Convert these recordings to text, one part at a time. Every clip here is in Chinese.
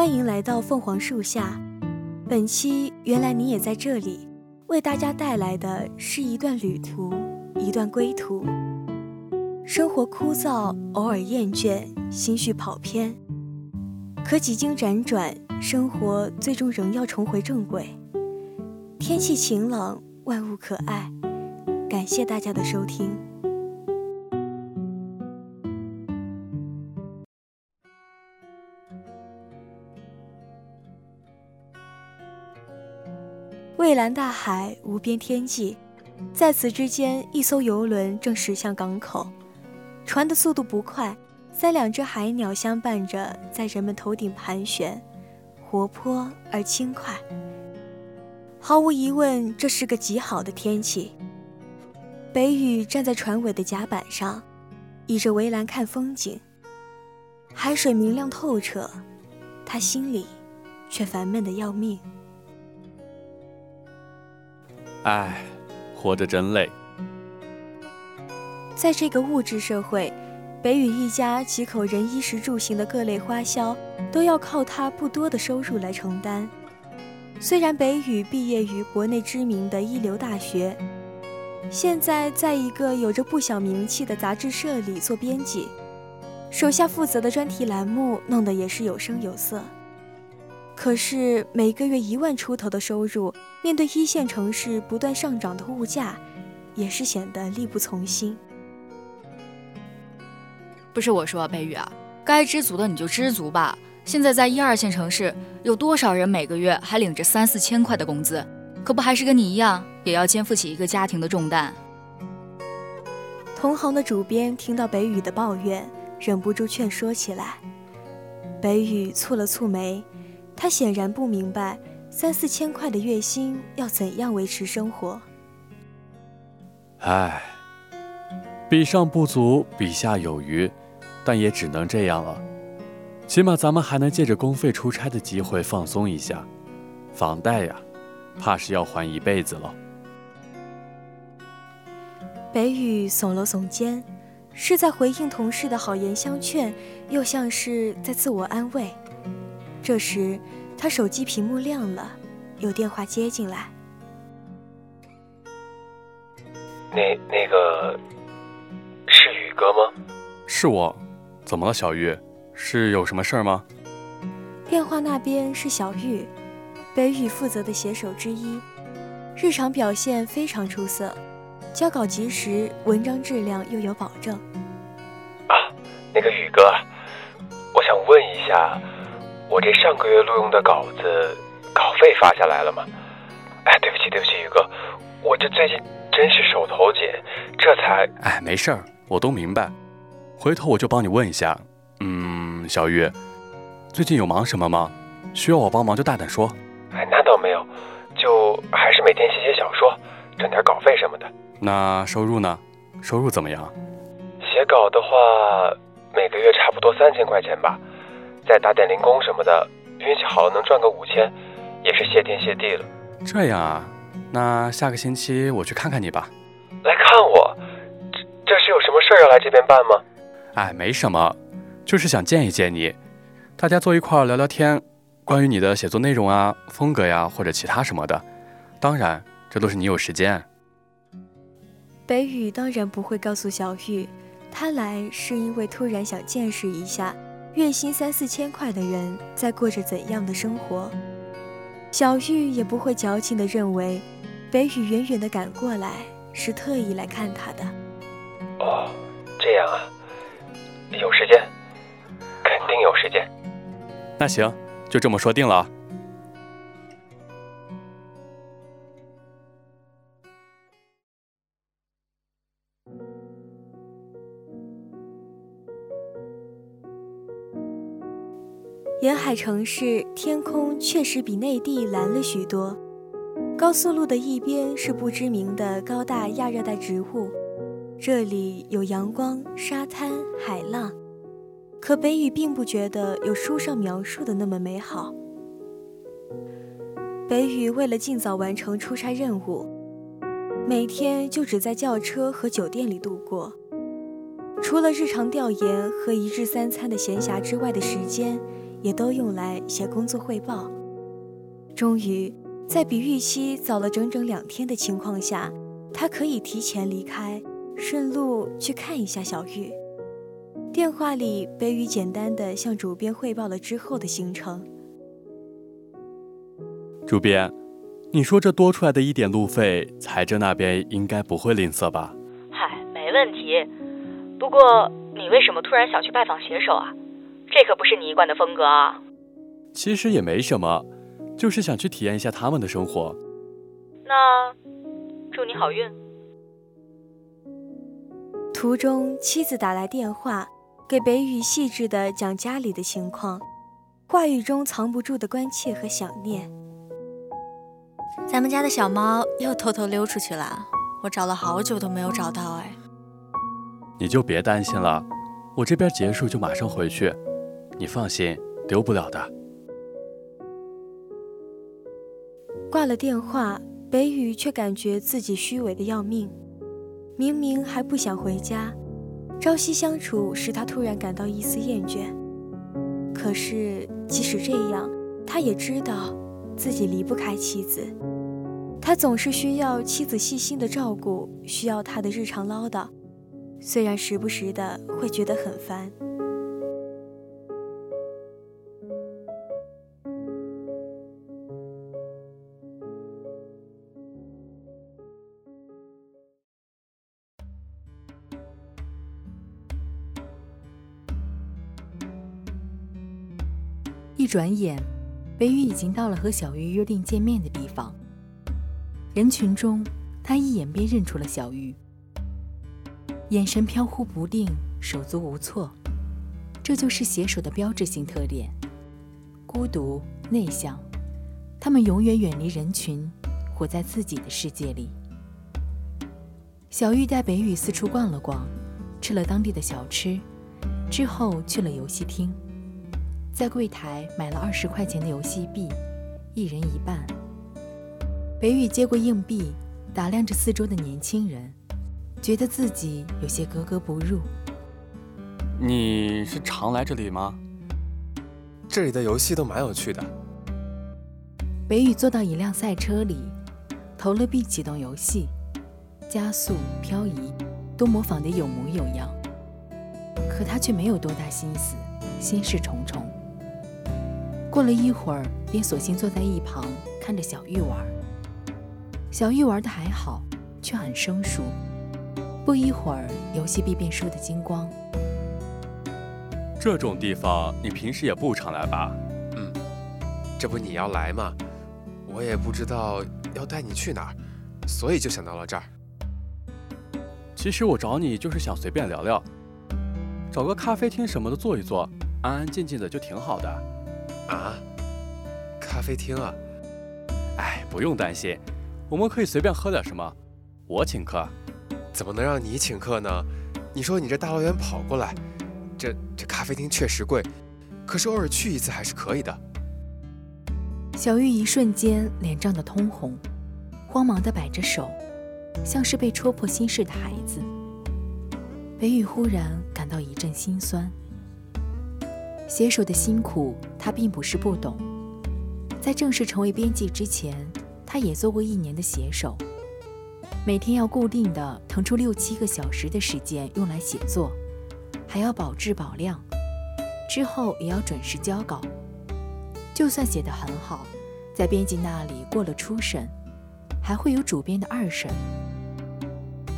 欢迎来到凤凰树下。本期原来你也在这里，为大家带来的是一段旅途，一段归途。生活枯燥，偶尔厌倦，心绪跑偏，可几经辗转，生活最终仍要重回正轨。天气晴朗，万物可爱。感谢大家的收听。蔚蓝大海，无边天际，在此之间，一艘游轮正驶向港口。船的速度不快，三两只海鸟相伴着，在人们头顶盘旋，活泼而轻快。毫无疑问，这是个极好的天气。北雨站在船尾的甲板上，倚着围栏看风景。海水明亮透彻，他心里却烦闷的要命。唉，活着真累。在这个物质社会，北宇一家几口人衣食住行的各类花销，都要靠他不多的收入来承担。虽然北宇毕业于国内知名的一流大学，现在在一个有着不小名气的杂志社里做编辑，手下负责的专题栏目弄得也是有声有色。可是每个月一万出头的收入，面对一线城市不断上涨的物价，也是显得力不从心。不是我说，北宇啊，该知足的你就知足吧。现在在一二线城市，有多少人每个月还领着三四千块的工资，可不还是跟你一样，也要肩负起一个家庭的重担？同行的主编听到北雨的抱怨，忍不住劝说起来。北雨蹙了蹙眉。他显然不明白，三四千块的月薪要怎样维持生活。唉，比上不足，比下有余，但也只能这样了。起码咱们还能借着公费出差的机会放松一下。房贷呀，怕是要还一辈子了。北宇耸了耸肩，是在回应同事的好言相劝，又像是在自我安慰。这时，他手机屏幕亮了，有电话接进来。那那个是宇哥吗？是我，怎么了，小玉？是有什么事儿吗？电话那边是小玉，北宇负责的写手之一，日常表现非常出色，交稿及时，文章质量又有保证。啊，那个宇哥，我想问一下。我这上个月录用的稿子，稿费发下来了吗？哎，对不起，对不起，宇哥，我这最近真是手头紧，这才……哎，没事儿，我都明白，回头我就帮你问一下。嗯，小玉，最近有忙什么吗？需要我帮忙就大胆说。哎，那倒没有，就还是每天写写小说，挣点稿费什么的。那收入呢？收入怎么样？写稿的话，每个月差不多三千块钱吧。再打点零工什么的，运气好了能赚个五千，也是谢天谢地了。这样啊，那下个星期我去看看你吧。来看我？这这是有什么事儿要来这边办吗？哎，没什么，就是想见一见你，大家坐一块儿聊聊天，关于你的写作内容啊、风格呀，或者其他什么的。当然，这都是你有时间。北宇当然不会告诉小玉，他来是因为突然想见识一下。月薪三四千块的人在过着怎样的生活？小玉也不会矫情地认为，北宇远远地赶过来是特意来看他的。哦，这样啊，有时间，肯定有时间。那行，就这么说定了。沿海城市天空确实比内地蓝了许多。高速路的一边是不知名的高大亚热带植物，这里有阳光、沙滩、海浪。可北宇并不觉得有书上描述的那么美好。北宇为了尽早完成出差任务，每天就只在轿车和酒店里度过。除了日常调研和一日三餐的闲暇之外的时间。也都用来写工作汇报。终于，在比预期早了整整两天的情况下，他可以提前离开，顺路去看一下小玉。电话里，北宇简单的向主编汇报了之后的行程。主编，你说这多出来的一点路费，财政那边应该不会吝啬吧？嗨，没问题。不过，你为什么突然想去拜访写手啊？这可不是你一贯的风格啊！其实也没什么，就是想去体验一下他们的生活。那祝你好运。途中，妻子打来电话，给北宇细致的讲家里的情况，话语中藏不住的关切和想念。咱们家的小猫又偷偷溜出去了，我找了好久都没有找到哎。你就别担心了，我这边结束就马上回去。你放心，丢不了的。挂了电话，北宇却感觉自己虚伪的要命。明明还不想回家，朝夕相处使他突然感到一丝厌倦。可是即使这样，他也知道自己离不开妻子。他总是需要妻子细心的照顾，需要他的日常唠叨，虽然时不时的会觉得很烦。转眼，北宇已经到了和小玉约定见面的地方。人群中，他一眼便认出了小玉，眼神飘忽不定，手足无措。这就是写手的标志性特点：孤独、内向。他们永远远离人群，活在自己的世界里。小玉带北宇四处逛了逛，吃了当地的小吃，之后去了游戏厅。在柜台买了二十块钱的游戏币，一人一半。北宇接过硬币，打量着四周的年轻人，觉得自己有些格格不入。你是常来这里吗？这里的游戏都蛮有趣的。北宇坐到一辆赛车里，投了币启动游戏，加速、漂移，都模仿得有模有样。可他却没有多大心思，心事重重。过了一会儿，便索性坐在一旁看着小玉玩。小玉玩的还好，却很生疏。不一会儿，游戏币便输得精光。这种地方你平时也不常来吧？嗯，这不你要来吗？我也不知道要带你去哪儿，所以就想到了这儿。其实我找你就是想随便聊聊，找个咖啡厅什么的坐一坐，安安静静的就挺好的。啊，咖啡厅啊！哎，不用担心，我们可以随便喝点什么，我请客。怎么能让你请客呢？你说你这大老远跑过来，这这咖啡厅确实贵，可是偶尔去一次还是可以的。小玉一瞬间脸涨得通红，慌忙地摆着手，像是被戳破心事的孩子。北宇忽然感到一阵心酸。写手的辛苦，他并不是不懂。在正式成为编辑之前，他也做过一年的写手，每天要固定的腾出六七个小时的时间用来写作，还要保质保量，之后也要准时交稿。就算写得很好，在编辑那里过了初审，还会有主编的二审。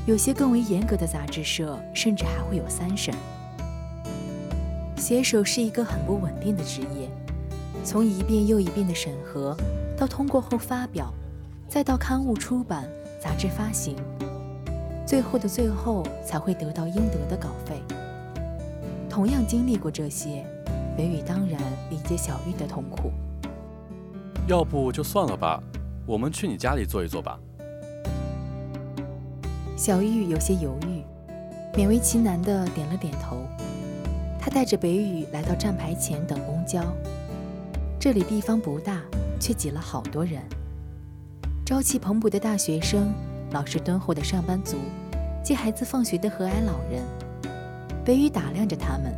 有些更为严格的杂志社甚至还会有三审。写手是一个很不稳定的职业，从一遍又一遍的审核，到通过后发表，再到刊物出版、杂志发行，最后的最后才会得到应得的稿费。同样经历过这些，北宇当然理解小玉的痛苦。要不就算了吧，我们去你家里坐一坐吧。小玉有些犹豫，勉为其难的点了点头。他带着北宇来到站牌前等公交。这里地方不大，却挤了好多人。朝气蓬勃的大学生，老实敦厚的上班族，接孩子放学的和蔼老人。北宇打量着他们，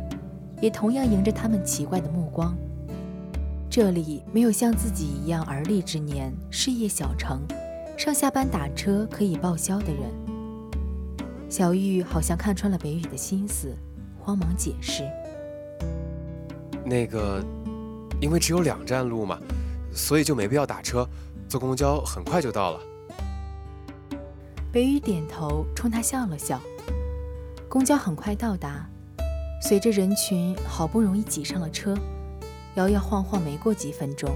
也同样迎着他们奇怪的目光。这里没有像自己一样而立之年、事业小成、上下班打车可以报销的人。小玉好像看穿了北宇的心思，慌忙解释：“那个，因为只有两站路嘛，所以就没必要打车，坐公交很快就到了。”北宇点头，冲他笑了笑。公交很快到达，随着人群好不容易挤上了车，摇摇晃晃，没过几分钟，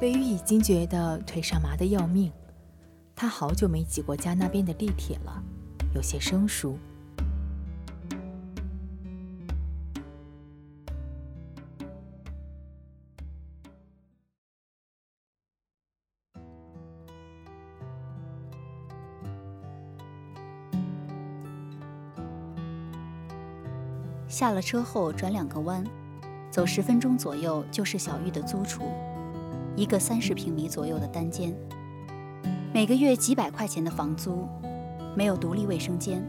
北宇已经觉得腿上麻得要命。他好久没挤过家那边的地铁了。有些生疏。下了车后转两个弯，走十分钟左右就是小玉的租处，一个三十平米左右的单间，每个月几百块钱的房租。没有独立卫生间，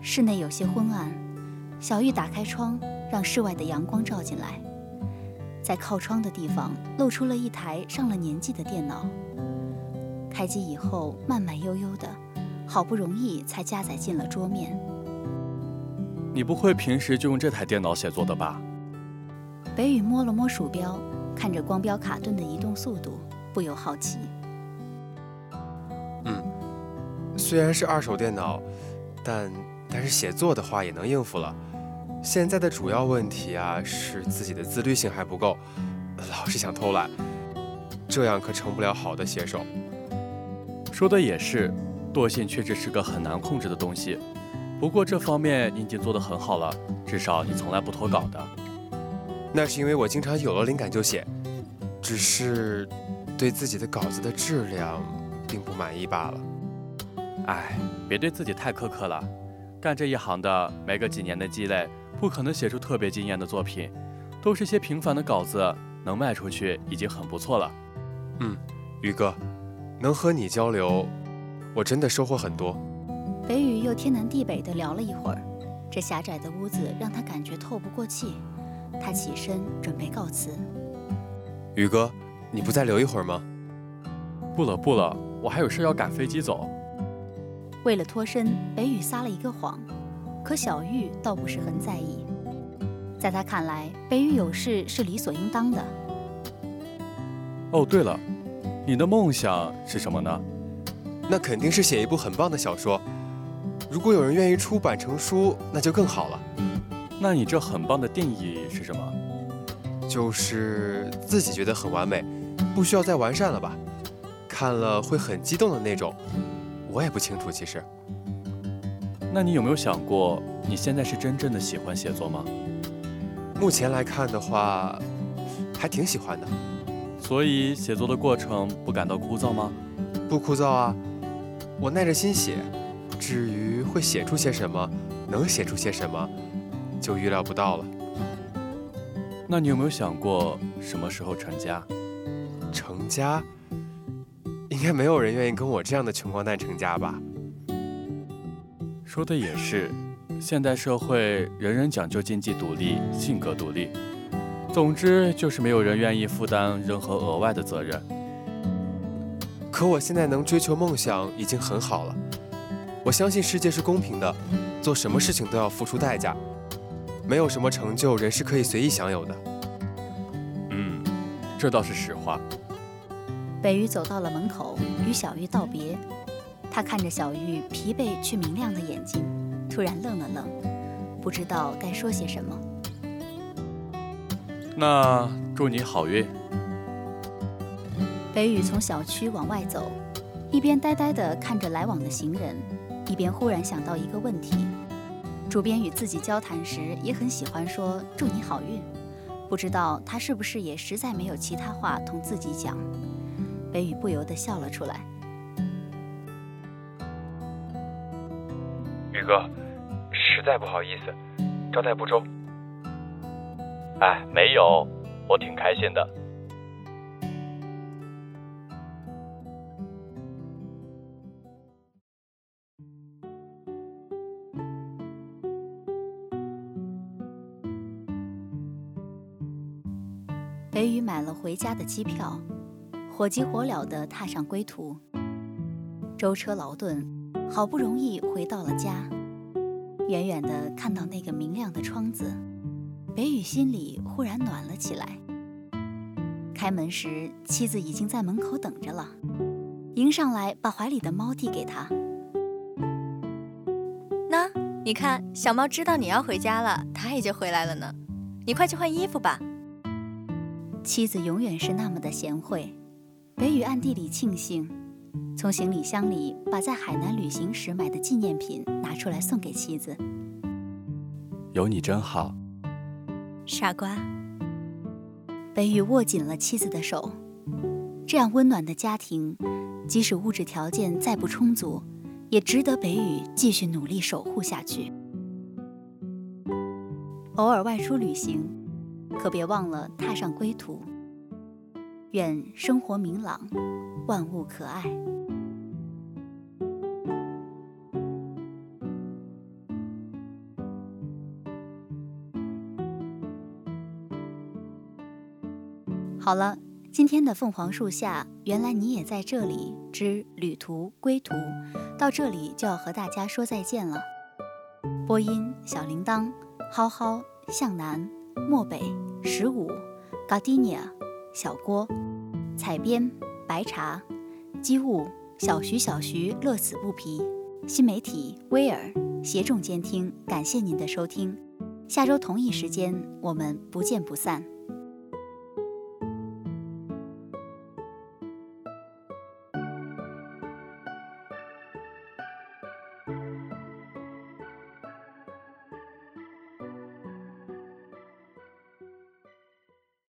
室内有些昏暗。小玉打开窗，让室外的阳光照进来，在靠窗的地方露出了一台上了年纪的电脑。开机以后，慢慢悠悠的，好不容易才加载进了桌面。你不会平时就用这台电脑写作的吧？北宇摸了摸鼠标，看着光标卡顿的移动速度，不由好奇。嗯虽然是二手电脑，但但是写作的话也能应付了。现在的主要问题啊，是自己的自律性还不够，老是想偷懒，这样可成不了好的写手。说的也是，惰性确实是个很难控制的东西。不过这方面你已经做得很好了，至少你从来不脱稿的。那是因为我经常有了灵感就写，只是对自己的稿子的质量并不满意罢了。哎，别对自己太苛刻了。干这一行的，没个几年的积累，不可能写出特别惊艳的作品，都是些平凡的稿子，能卖出去已经很不错了。嗯，宇哥，能和你交流，我真的收获很多。北宇又天南地北的聊了一会儿，这狭窄的屋子让他感觉透不过气。他起身准备告辞。宇哥，你不再留一会儿吗？不了不了，我还有事要赶飞机走。为了脱身，北宇撒了一个谎，可小玉倒不是很在意。在他看来，北宇有事是理所应当的。哦，对了，你的梦想是什么呢？那肯定是写一部很棒的小说。如果有人愿意出版成书，那就更好了。那你这很棒的定义是什么？就是自己觉得很完美，不需要再完善了吧？看了会很激动的那种。我也不清楚，其实。那你有没有想过，你现在是真正的喜欢写作吗？目前来看的话，还挺喜欢的。所以写作的过程不感到枯燥吗？不枯燥啊，我耐着心写。至于会写出些什么，能写出些什么，就预料不到了。那你有没有想过什么时候成家？成家？应该没有人愿意跟我这样的穷光蛋成家吧？说的也是，现代社会人人讲究经济独立、性格独立，总之就是没有人愿意负担任何额外的责任。可我现在能追求梦想已经很好了。我相信世界是公平的，做什么事情都要付出代价，没有什么成就人是可以随意享有的。嗯，这倒是实话。北宇走到了门口，与小玉道别。他看着小玉疲惫却明亮的眼睛，突然愣了愣，不知道该说些什么。那祝你好运。北宇从小区往外走，一边呆呆地看着来往的行人，一边忽然想到一个问题：主编与自己交谈时也很喜欢说“祝你好运”，不知道他是不是也实在没有其他话同自己讲。北宇不由得笑了出来。宇哥，实在不好意思，招待不周。哎，没有，我挺开心的。回家的机票，火急火燎地踏上归途。舟车劳顿，好不容易回到了家，远远地看到那个明亮的窗子，北宇心里忽然暖了起来。开门时，妻子已经在门口等着了，迎上来把怀里的猫递给他。那你看，小猫知道你要回家了，它也就回来了呢。你快去换衣服吧。妻子永远是那么的贤惠，北雨暗地里庆幸，从行李箱里把在海南旅行时买的纪念品拿出来送给妻子。有你真好，傻瓜。北雨握紧了妻子的手，这样温暖的家庭，即使物质条件再不充足，也值得北雨继续努力守护下去。偶尔外出旅行。可别忘了踏上归途。愿生活明朗，万物可爱。好了，今天的凤凰树下，原来你也在这里之旅途归途，到这里就要和大家说再见了。播音：小铃铛，浩浩，向南。漠北十五，Gardinia，小郭，采编白茶，机务小徐小徐乐此不疲，新媒体威尔协众监听，感谢您的收听，下周同一时间我们不见不散。